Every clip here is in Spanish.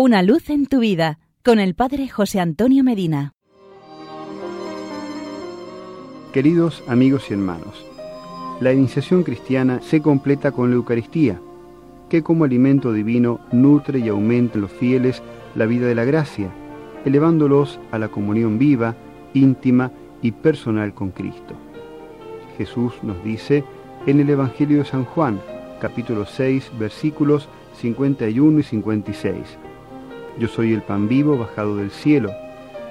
Una luz en tu vida con el Padre José Antonio Medina. Queridos amigos y hermanos, la iniciación cristiana se completa con la Eucaristía, que como alimento divino nutre y aumenta en los fieles la vida de la gracia, elevándolos a la comunión viva, íntima y personal con Cristo. Jesús nos dice en el Evangelio de San Juan, capítulo 6, versículos 51 y 56. Yo soy el pan vivo bajado del cielo.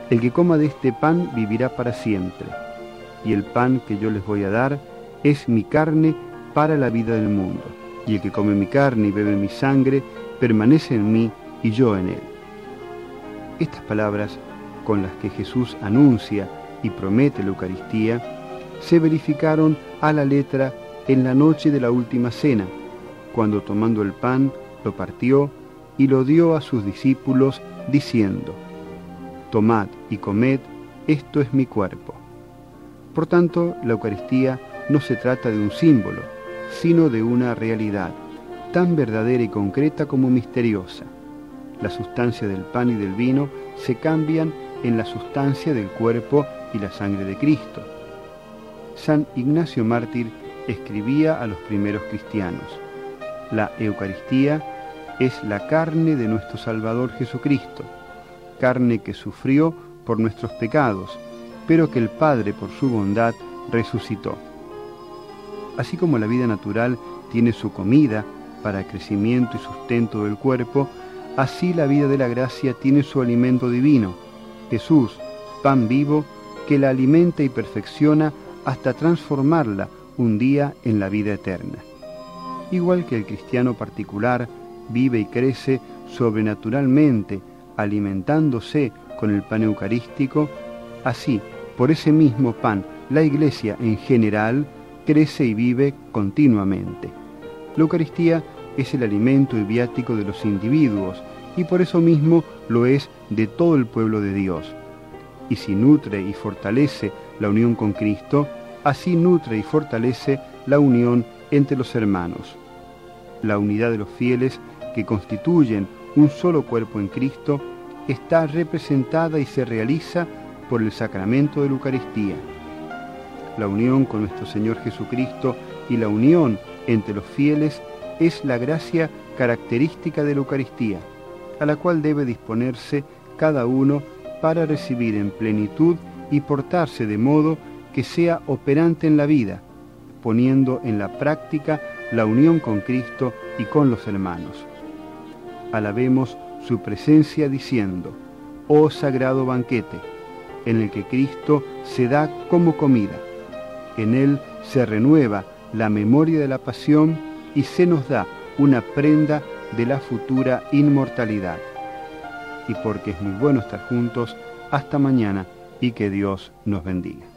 El que coma de este pan vivirá para siempre. Y el pan que yo les voy a dar es mi carne para la vida del mundo. Y el que come mi carne y bebe mi sangre permanece en mí y yo en él. Estas palabras con las que Jesús anuncia y promete la Eucaristía se verificaron a la letra en la noche de la última cena, cuando tomando el pan lo partió y lo dio a sus discípulos, diciendo, Tomad y comed, esto es mi cuerpo. Por tanto, la Eucaristía no se trata de un símbolo, sino de una realidad, tan verdadera y concreta como misteriosa. La sustancia del pan y del vino se cambian en la sustancia del cuerpo y la sangre de Cristo. San Ignacio Mártir escribía a los primeros cristianos, la Eucaristía es la carne de nuestro Salvador Jesucristo, carne que sufrió por nuestros pecados, pero que el Padre por su bondad resucitó. Así como la vida natural tiene su comida para crecimiento y sustento del cuerpo, así la vida de la gracia tiene su alimento divino, Jesús, pan vivo, que la alimenta y perfecciona hasta transformarla un día en la vida eterna. Igual que el cristiano particular vive y crece sobrenaturalmente alimentándose con el pan eucarístico, así, por ese mismo pan, la Iglesia en general crece y vive continuamente. La Eucaristía es el alimento y viático de los individuos y por eso mismo lo es de todo el pueblo de Dios. Y si nutre y fortalece la unión con Cristo, así nutre y fortalece la unión entre los hermanos. La unidad de los fieles que constituyen un solo cuerpo en Cristo está representada y se realiza por el sacramento de la Eucaristía. La unión con nuestro Señor Jesucristo y la unión entre los fieles es la gracia característica de la Eucaristía, a la cual debe disponerse cada uno para recibir en plenitud y portarse de modo que sea operante en la vida, poniendo en la práctica la unión con Cristo y con los hermanos. Alabemos su presencia diciendo, oh sagrado banquete, en el que Cristo se da como comida. En él se renueva la memoria de la pasión y se nos da una prenda de la futura inmortalidad. Y porque es muy bueno estar juntos, hasta mañana y que Dios nos bendiga.